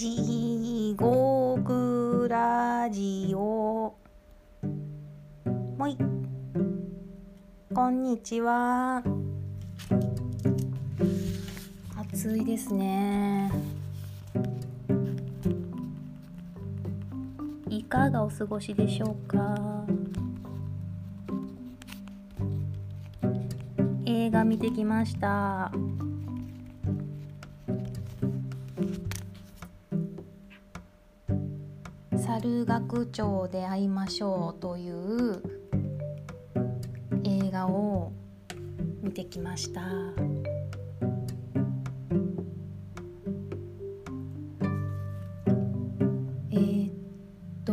地獄ラジオ。もい。こんにちは。暑いですね。いかがお過ごしでしょうか？映画見てきました。猿楽町で会いましょうという映画を見てきました。えっと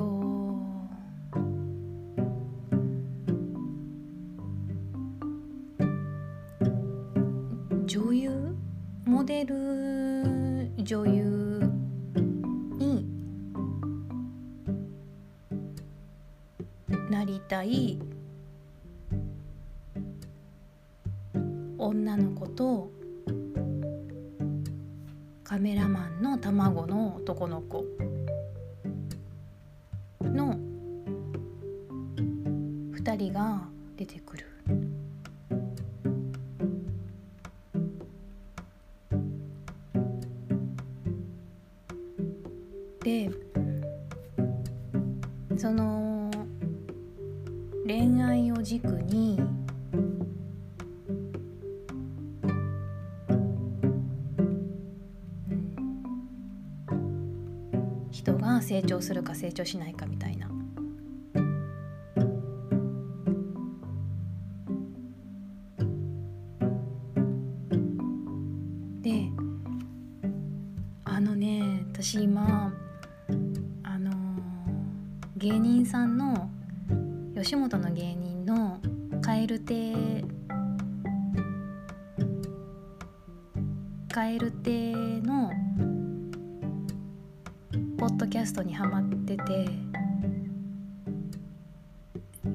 女優？モデル？女優？い女の子とカメラマンの卵の男の子。人が成長するか成長しないかみたいな。であのね私今あのー芸人さんの吉本の芸人の蛙亭蛙亭のポッドキャストにハマってて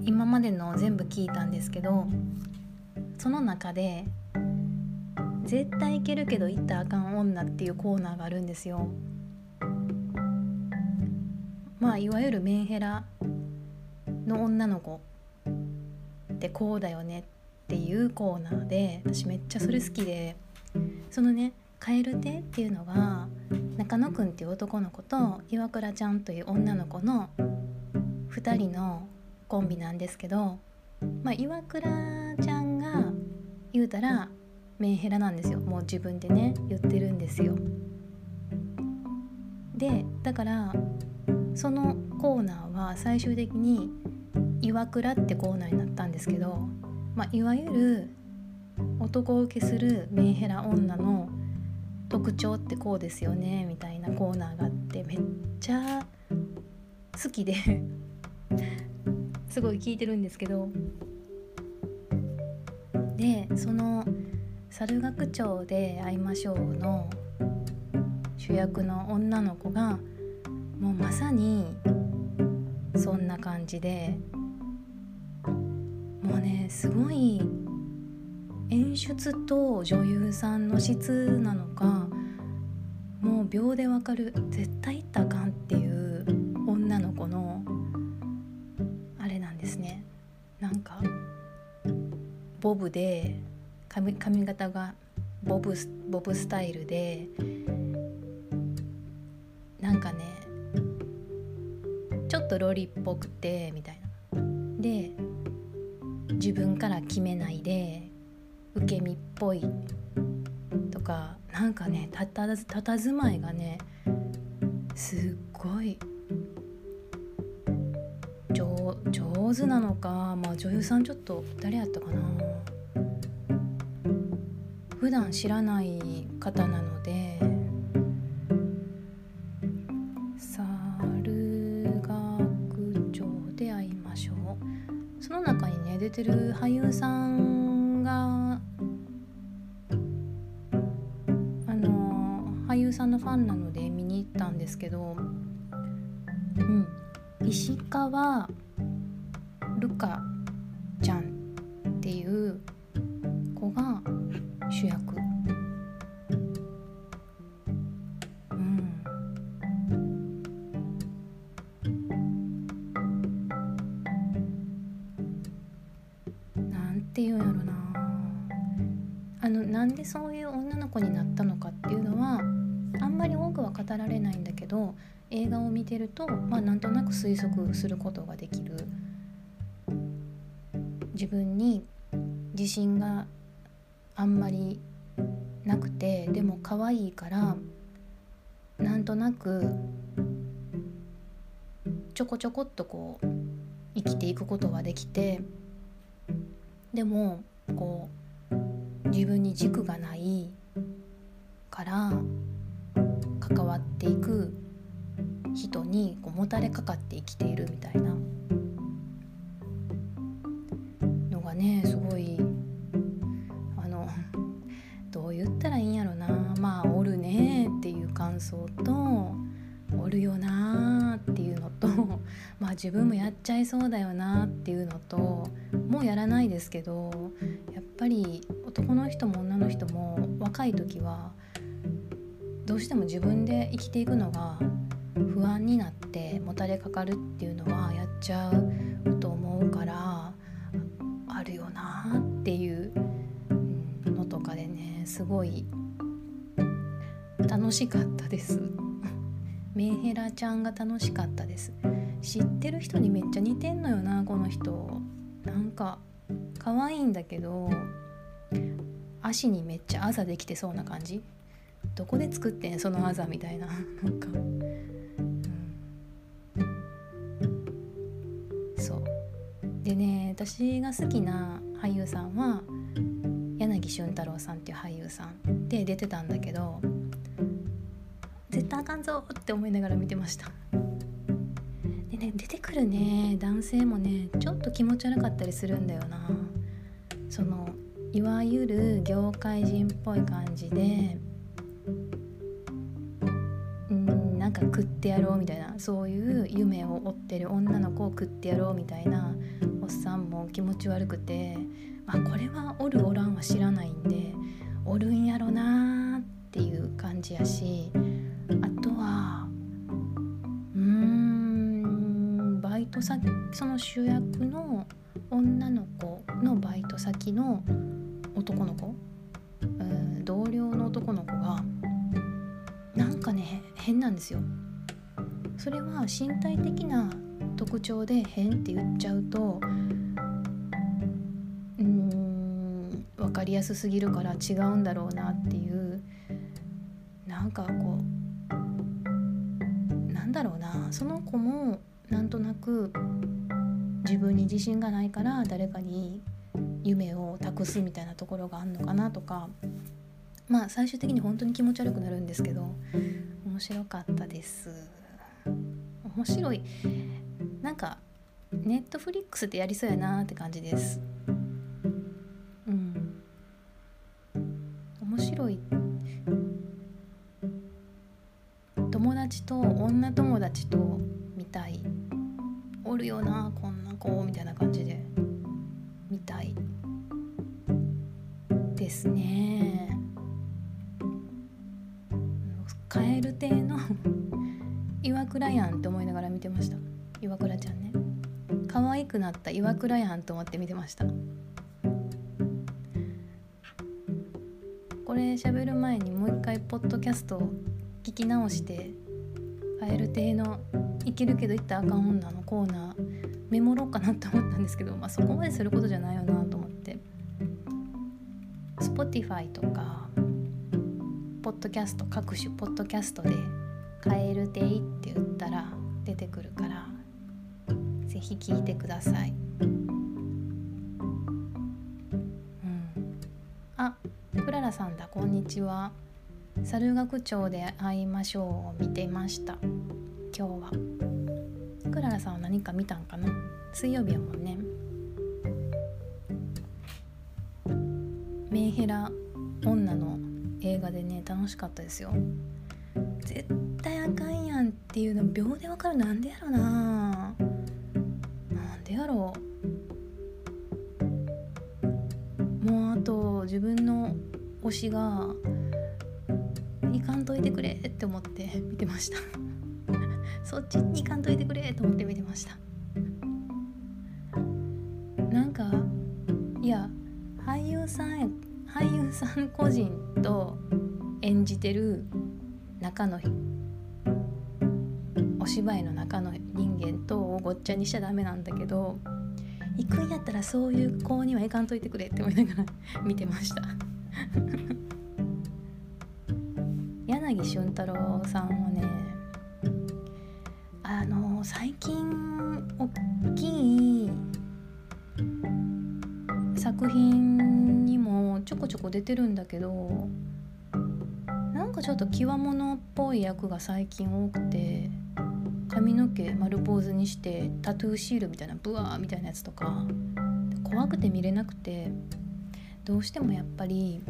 今までの全部聞いたんですけどその中で「絶対いけるけど行ったあかん女」っていうコーナーがあるんですよ。まあいわゆるメンヘラの女の子ってこうだよねっていうコーナーで私めっちゃそれ好きでそのね蛙亭っていうのが中野くんっていう男の子と岩倉ちゃんという女の子の2人のコンビなんですけど、まあ、岩倉ちゃんが言うたらメンヘラなんですよ。もう自分でね言ってるんですよ。でだからそのコーナーは最終的に「岩倉」ってコーナーになったんですけど、まあ、いわゆる男受けするメンヘラ女の特徴ってこうですよねみたいなコーナーがあってめっちゃ好きですごい聞いてるんですけど。でその「猿楽町で会いましょう」の主役の女の子がもうまさにそんな感じでもうねすごい演出と女優さんの質なのかもう秒でわかる絶対行ったらあかんっていう女の子のあれなんですね。なんかボブで髪髪型がボブスボブスタイルでなんかねちょっとロリっぽくてみたいな。で自分から決めないで受け身っぽいとかなんかねたたたたずまいがねすっごい上上手なのかまあ女優さんちょっと誰やったかな。普段知らない方なので猿楽町で会いましょう。その中にね出てる俳優さんがさんのファンなので見に行ったんですけどうん石川ルカちゃんっていう子が推測することができる。自分に自信があんまりなくてでも可愛いからなんとなくちょこちょこっとこう生きていくことができてでもこう自分に軸がないから関わっていく人にこうもたれかかって生きているみたいな。のがねすごいあのどう言ったらいいんやろな。まあおるねっていう感想とおるよなっていうのとまあ自分もやっちゃいそうだよなっていうのともうやらないですけどやっぱり男の人も女の人も若い時はどうしても自分で生きていくのが不安になってもたれかかるっていうのはやっちゃうと思うからあるよなっていうのとかでねすごい楽しかったです。メンヘラちゃんが楽しかったです。知ってる人にめっちゃ似てんのよなこの人。なんか可愛いんだけど足にめっちゃあざできてそうな感じ。どこで作ってんそのあざみたいな。なんか、私が好きな俳優さんは柳俊太郎さんっていう俳優さんで出てたんだけど絶対あかんぞって思いながら見てました。でね出てくるね男性もねちょっと気持ち悪かったりするんだよな。そのいわゆる業界人っぽい感じでうんなんか食ってやろうみたいなそういう夢を追ってる女の子を食ってやろうみたいな気持ち悪くて、まあ、これはおるおらんは知らないんでおるんやろなっていう感じやしあとはうーんバイト先その主役の女の子のバイト先の男の子うん同僚の男の子がなんかね変なんですよ。それは身体的な特徴で変って言っちゃうと分かりやすすぎるから違うんだろうなっていうなんかこうなんだろうなその子もなんとなく自分に自信がないから誰かに夢を託すみたいなところがあんのかなとかまあ最終的に本当に気持ち悪くなるんですけど面白かったです。面白い。なんかネットフリックスってやりそうやなって感じです。面白い。友達と女友達と見たい。おるよなこんな子みたいな感じで。見たい。ですね。カエル亭の 岩倉やんって思いながら見てました。岩倉ちゃんね。可愛くなった岩倉やんと思って見てました。これ喋る前にもう一回ポッドキャストを聞き直してカエル亭の「いけるけど言ったらあかん女」のコーナーメモろうかなって思ったんですけど、まあ、そこまですることじゃないよなと思って Spotify とかポッドキャスト各種ポッドキャストで「カエルデイ」って言ったら出てくるから是非聞いてください。さんだ。こんにちは。猿楽町で会いましょうを見てました。今日は。クララさんは何か見たんかな？水曜日やもんね。メンヘラ女の映画でね楽しかったですよ。絶対あかんやんっていうの秒でわかるなんでやろな。推しが行かんといてくれって思って見てました。そっちに行かんといてくれと思って見てました。なんかいや俳優さん俳優さん個人と演じてる中のお芝居の中の人間とをごっちゃにしちゃダメなんだけど行くんやったらそういう子には行かんといてくれって思いながら見てました。柳俊太郎さんはねあの最近大きい作品にもちょこちょこ出てるんだけどなんかちょっと極物っぽい役が最近多くて髪の毛丸坊主にしてタトゥーシールみたいなブワーみたいなやつとか怖くて見れなくてどうしてもやっぱり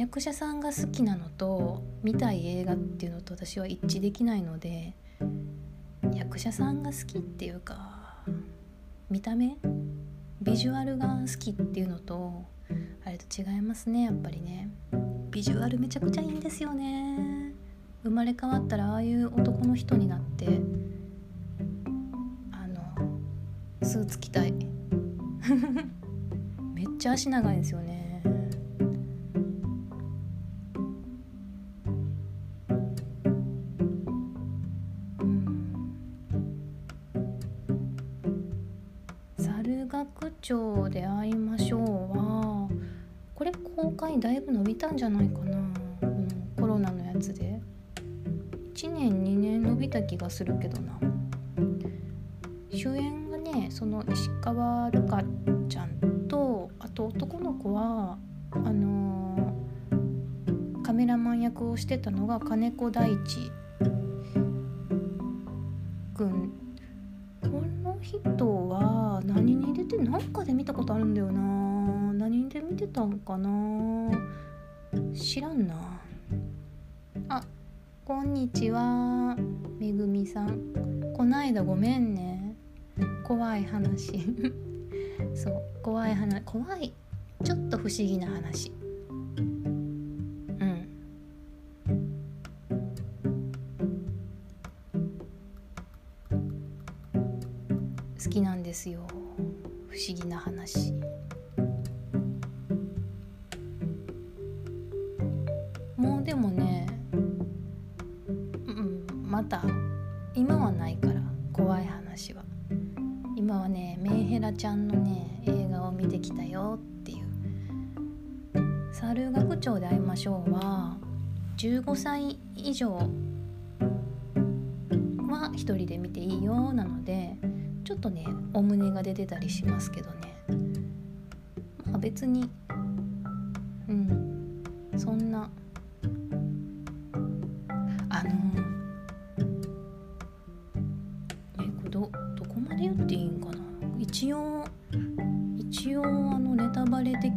役者さんが好きなのと見たい映画っていうのと私は一致できないので役者さんが好きっていうか見た目ビジュアルが好きっていうのとあれと違いますねやっぱりね。ビジュアルめちゃくちゃいいんですよね。生まれ変わったらああいう男の人になってあのスーツ着たい。めっちゃ足長いんですよね。だいぶ伸びたんじゃないかな、うん、コロナのやつで。1年2年伸びた気がするけどな。主演がねその石川瑠香ちゃんとあと男の子はあのー、カメラマン役をしてたのが金子大地くん。この人は何に出て何かで見たことあるんだよな。てたんかな？知らんな。あこんにちは。めぐみさん。こないだごめんね。怖い話。そう怖い話。怖い。ちょっと不思議な話。うん。好きなんですよ。不思議な話。今はないから怖い話は。今はねメンヘラちゃんのね映画を見てきたよっていう「猿楽町で会いましょう」は15歳以上は一人で見ていいよなのでちょっとねお胸が出てたりしますけどね。まあ別にうん。そん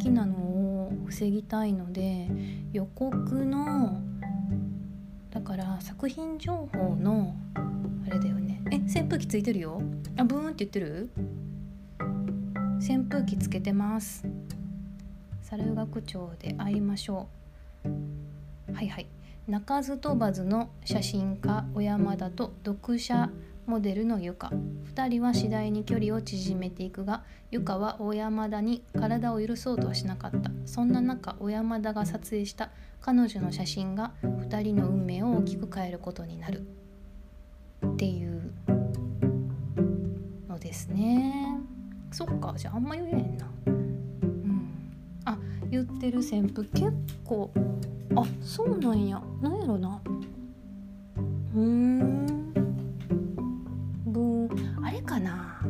タバレ的なのを防ぎたいので予告のだから作品情報のあれだよね。え扇風機ついてるよ。あブーンって言ってる？扇風機つけてます。猿楽町で会いましょう。はいはい。鳴かず飛ばずの写真家小山田と読者モデルのゆか2人は次第に距離を縮めていくがゆかは小山田に体を許そうとはしなかった。そんな中小山田が撮影した彼女の写真が2人の運命を大きく変えることになる。っていうのですね。そっかじゃああんま言えへんな。うん。あ言ってる旋風。結構。あそうなんや。なんやろな。うん。ーんかな？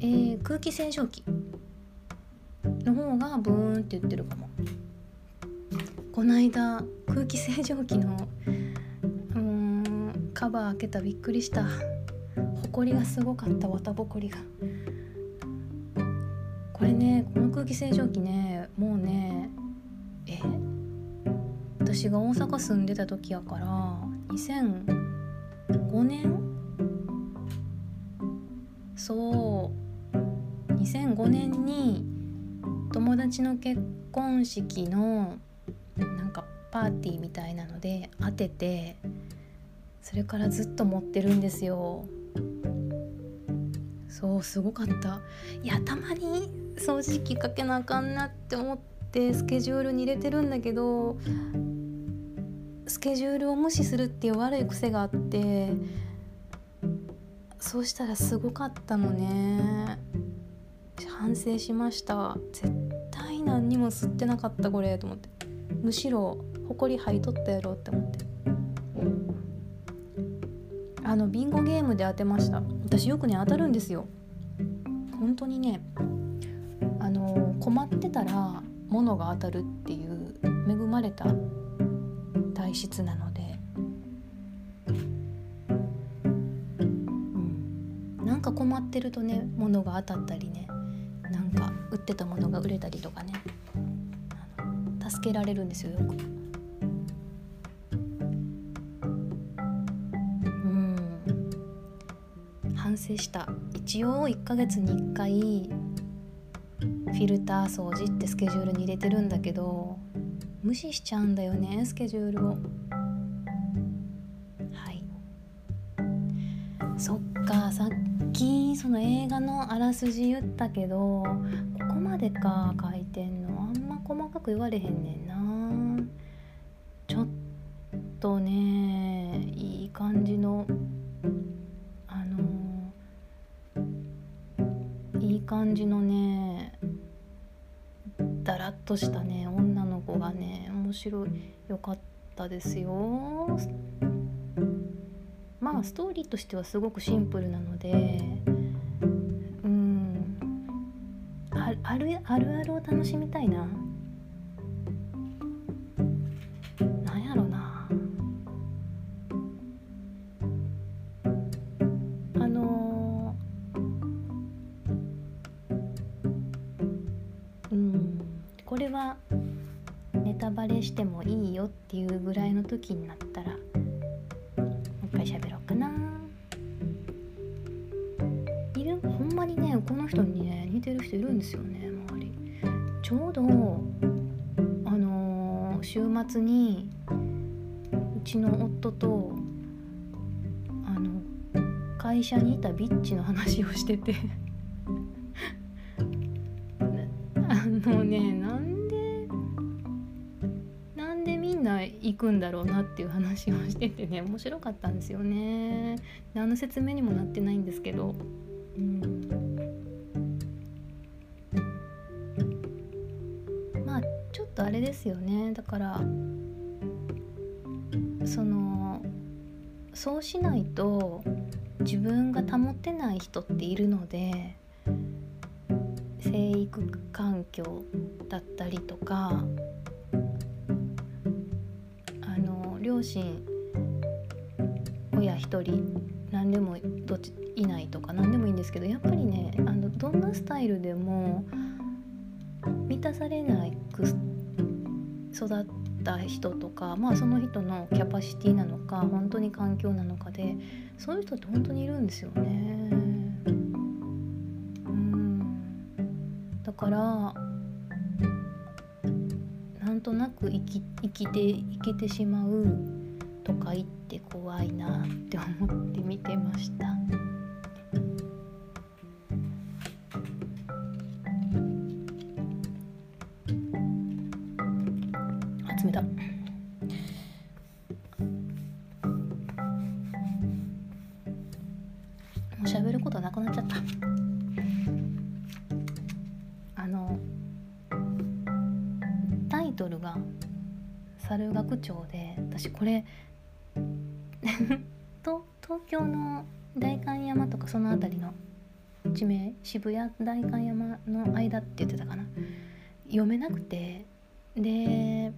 えー、空気清浄機。の方がブーンって言ってるかも。この間空気清浄機のうんカバー開けたびっくりした。ほこりがすごかった綿ぼこりが。これねこの空気清浄機ねもうねえ？私が大阪住んでた時やから2005年そう。2005年に友達の結婚式のなんかパーティーみたいなので当ててそれからずっと持ってるんですよ。そうすごかった。いやたまに掃除機かけなあかんなって思ってスケジュールに入れてるんだけどスケジュールを無視するっていう悪い癖があってそうしたらすごかったのね。反省しました。絶対何にも吸ってなかったこれと思って。むしろほこり吐いとったやろって思って。あのビンゴゲームで当てました。私よくね当たるんですよ。本当にねあの困ってたら物が当たるっていう恵まれた体質なので、なんか困ってるとね物が当たったりねなんか売ってたものが売れたりとかね助けられるんですよよく。うん。反省した。一応1ヶ月に1回フィルター掃除ってスケジュールに入れてるんだけど無視しちゃうんだよねスケジュールを。らすじ言ったけどここまでか書いてんのあんま細かく言われへんねんな。ちょっとねいい感じのあのいい感じのねだらっとしたね女の子がね面白いよかったですよ。まあストーリーとしてはすごくシンプルなのであるあるあるを楽しみたいな。なんやろな。あのうんこれはネタバレしてもいいよっていうぐらいの時になったらちの夫とあの会社にいたビッチの話をしてて。あのねなんでなんでみんな行くんだろうなっていう話をしててね面白かったんですよね。何の説明にもなってないんですけど。うん。まあちょっとあれですよね。だからそのそうしないと自分が保てない人っているので生育環境だったりとかあの両親親一人何でもどっちいないとか何でもいいんですけどやっぱりねあのどんなスタイルでも満たされなく育った人とかまあその人のキャパシティなのか本当に環境なのかでそういう人って本当にいるんですよね。うんだからなんとなく生き生きて生きてしまう都会って怖いなって思って見てました。京の代官山とかその辺りの地名渋谷代官山の間って言ってたかな。読めなくて。で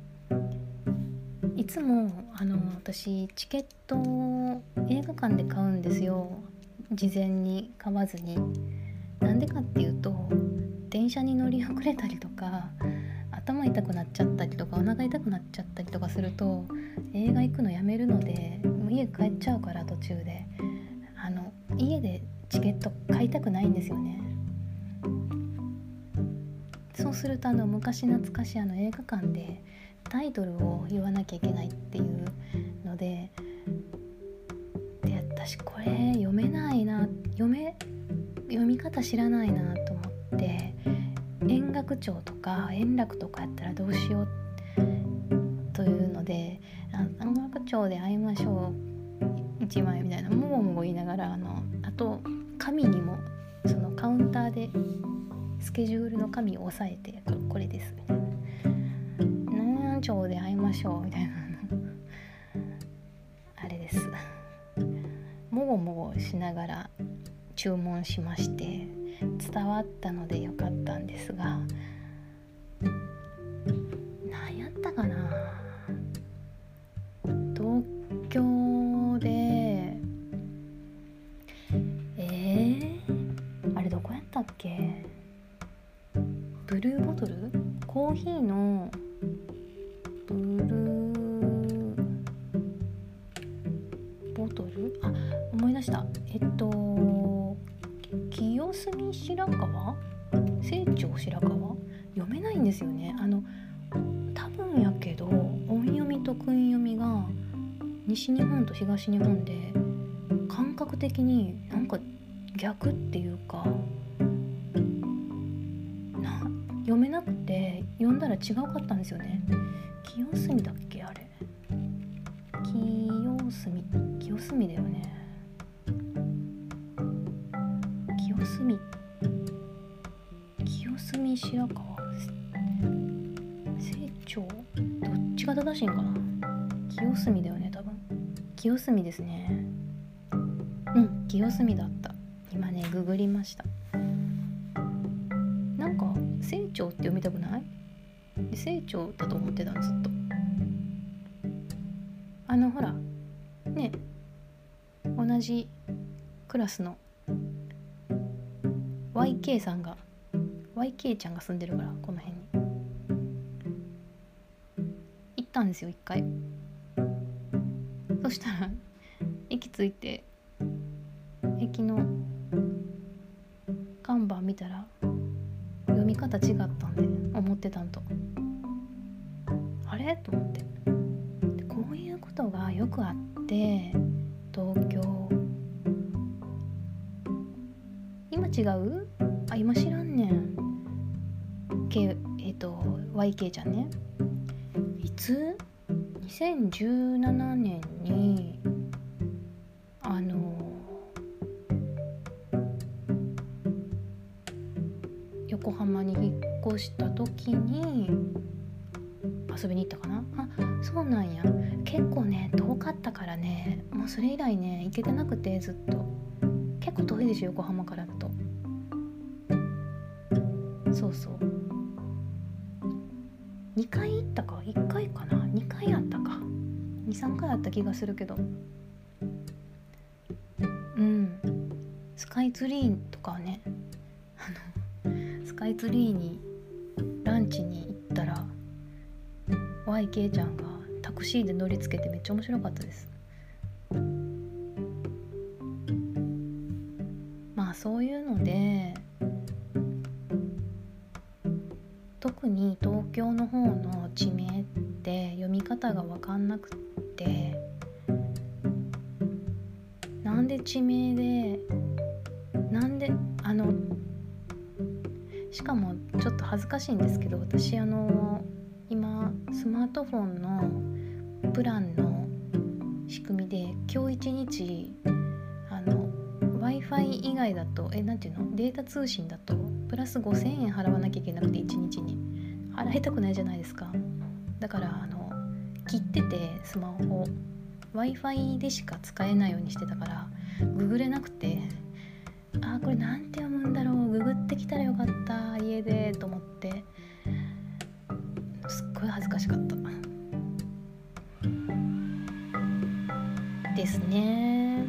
いつもあの私チケットを映画館で買うんですよ。事前に買わずに。なんでかっていうと電車に乗り遅れたりとか頭痛くなっちゃったりとかお腹痛くなっちゃったりとかすると映画行くのやめるのでもう家帰っちゃうから途中で。あの家でチケット買いたくないんですよね。そうするとあの昔懐かしいあの映画館でタイトルを言わなきゃいけないっていうのでで私これ読めないな読め読み方知らないなって楽町とか円楽とかやったらどうしようというので円楽町で会いましょう1枚みたいなもごもご言いながらあのあと紙にもそのカウンターでスケジュールの紙を押さえてこれですみたいな「何町で会いましょう」みたいな。あれです。もごもごしながら注文しまして。伝わったのでよかったんですが東日本で感覚的になんか逆っていうかな読めなくて読んだら違うかったんですよね。清澄だっけあれ。清澄清澄だよね。清澄清澄白河。清張どっちが正しいんかな。清澄だよね。清澄ですね。うん清澄だった。今ねググりました。成長って読みたくない？成長だと思ってたずっと。あのほらね同じクラスの YK さんが YK ちゃんが住んでるからこの辺に。行ったんですよ一回。そしたら駅着いて駅の看板見たら読み方違ったんで思ってたんと。あれ？と思って。こういうことがよくあって東京。今違う？あ今知らんねん。K えっ、ー、と YK ちゃんね。いつ？2017年にあの横浜に引っ越した時に遊びに行ったかな？あそうなんや。結構ね遠かったからねもうそれ以来ね行けてなくてずっと。結構遠いでしょ横浜からだと。そうそう。2回行ったか？1回かな？23回あった気がするけど。うん。スカイツリーとかねスカイツリーにランチに行ったら YK ちゃんがタクシーで乗りつけてめっちゃ面白かったです。まあそういうので特に東京の方の地名って読み方が分かんなくてってなんで地名でなんであのしかもちょっと恥ずかしいんですけど私あの今スマートフォンのプランの仕組みで今日一日あの w i f i 以外だとえなんていうのデータ通信だとプラス5,000円払わなきゃいけなくて1日に。払いたくないじゃないですか。だからあの切っててスマホ w i f i でしか使えないようにしてたからググれなくてあこれなんて読むんだろう。ググってきたらよかった家でと思って。すっごい恥ずかしかった。ですね。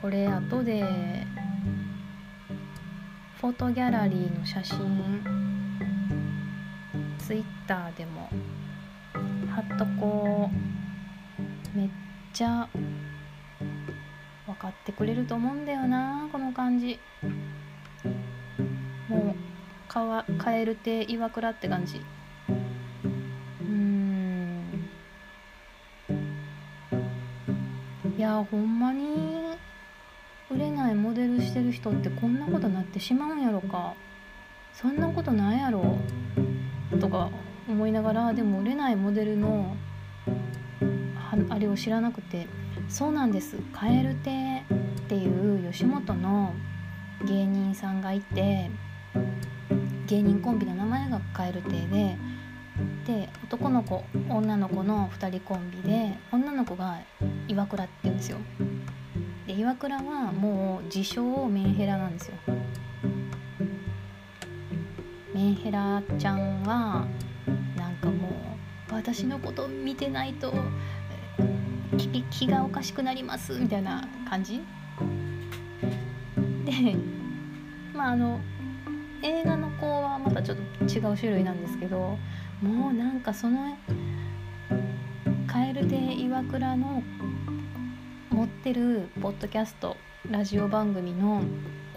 これ後でフォトギャラリーの写真ツイッターでも貼っとこうめっちゃ分かってくれると思うんだよなこの感じ。もうかわカエル亭岩倉って感じ。うん。いやほんまに売れないモデルしてる人ってこんなことなってしまうんやろか。そんなことないやろ。とか思いながらでも売れないモデルのあれを知らなくてそうなんです蛙亭っていう吉本の芸人さんがいて芸人コンビの名前が蛙亭でで男の子女の子の2人コンビで女の子が岩倉って言うんですよ。で岩倉はもう自称メンヘラなんですよ。メンヘラちゃんはかもう私のこと見てないと気がおかしくなりますみたいな感じ？でまああの映画の子はまたちょっと違う種類なんですけどもうなんかその蛙亭岩倉の持ってるポッドキャストラジオ番組の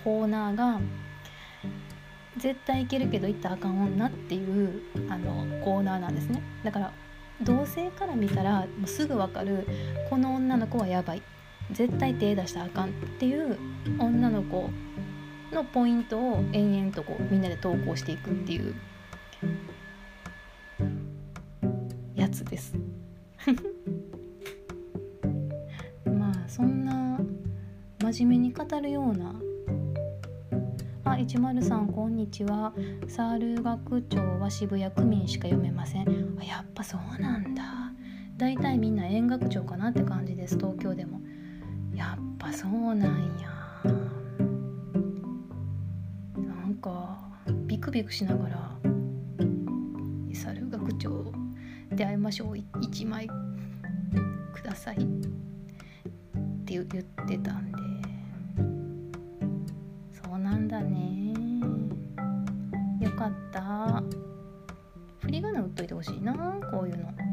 コーナーが絶対いけるけど行ったらあかん女っていうあのコーナーなんですね。だから同性から見たらもうすぐ分かるこの女の子はやばい。絶対手出したらあかんっていう女の子のポイントを延々とこうみんなで投稿していくっていうやつです。まあそんな真面目に語るようなあ103こんにちは。サール学長は渋谷区民しか読めません。あやっぱそうなんだ。だいたいみんな円学長かなって感じです東京でも。やっぱそうなんや。なんかビクビクしながら「サル学長出会いましょう。1枚ください」って言ってたんでだね。よかった。振り仮名打っといてほしいなこういうの。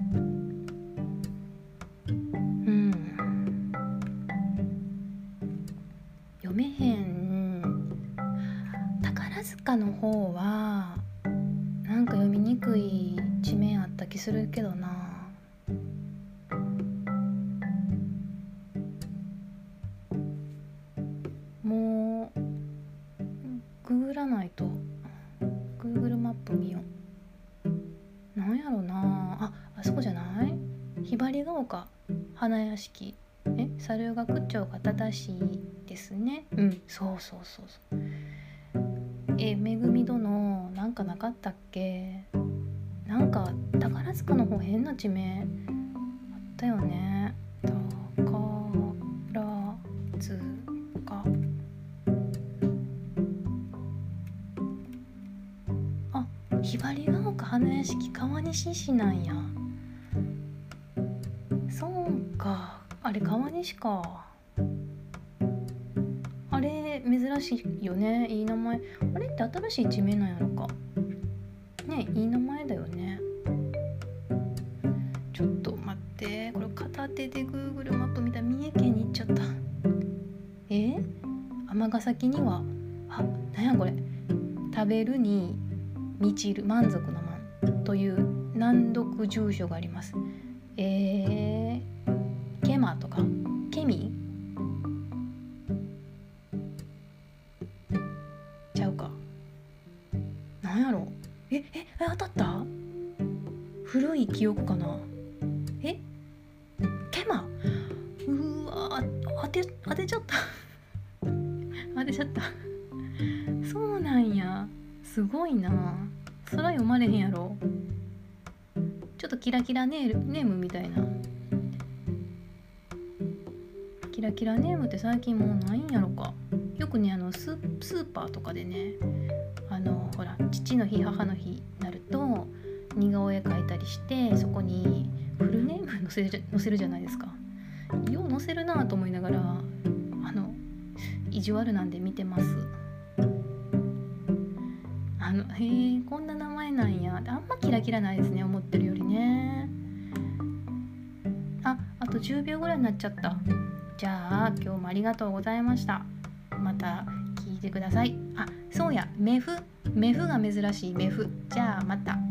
ですね。うん。そうそうそうそう。えめぐみ殿なんかなかったっけ？なんか宝塚の方変な地名。あったよね。宝塚。あひばりが丘花屋敷川西市なんや。あれ川西か珍しいよねいい名前。あれって新しい地名なんやろか。ねいい名前だよね。ちょっと待って。これ片手で Google マップ見たら三重県に行っちゃった。え？尼崎には？あなんやこれ。食べるに満ちる満足の満という難読住所があります。えー、当てちゃった。そうなんや。すごいな。そら読まれへんやろ。ちょっとキラキラネーネームみたいな。キラキラネームって最近もうないんやろか。よくねあのスーパーとかでねあのほら父の日母の日になると似顔絵描いたりしてそこにフルネーム載せる載せるじゃないですか。よう載せるなと思いながら意地悪なんで見てます。あのへえこんな名前なんや。あんまキラキラないですね思ってるよりね。ああと10秒ぐらいになっちゃった。じゃあ今日もありがとうございました。また聞いてください。あそうや。メフ。メフが珍しい。メフ。じゃあまた。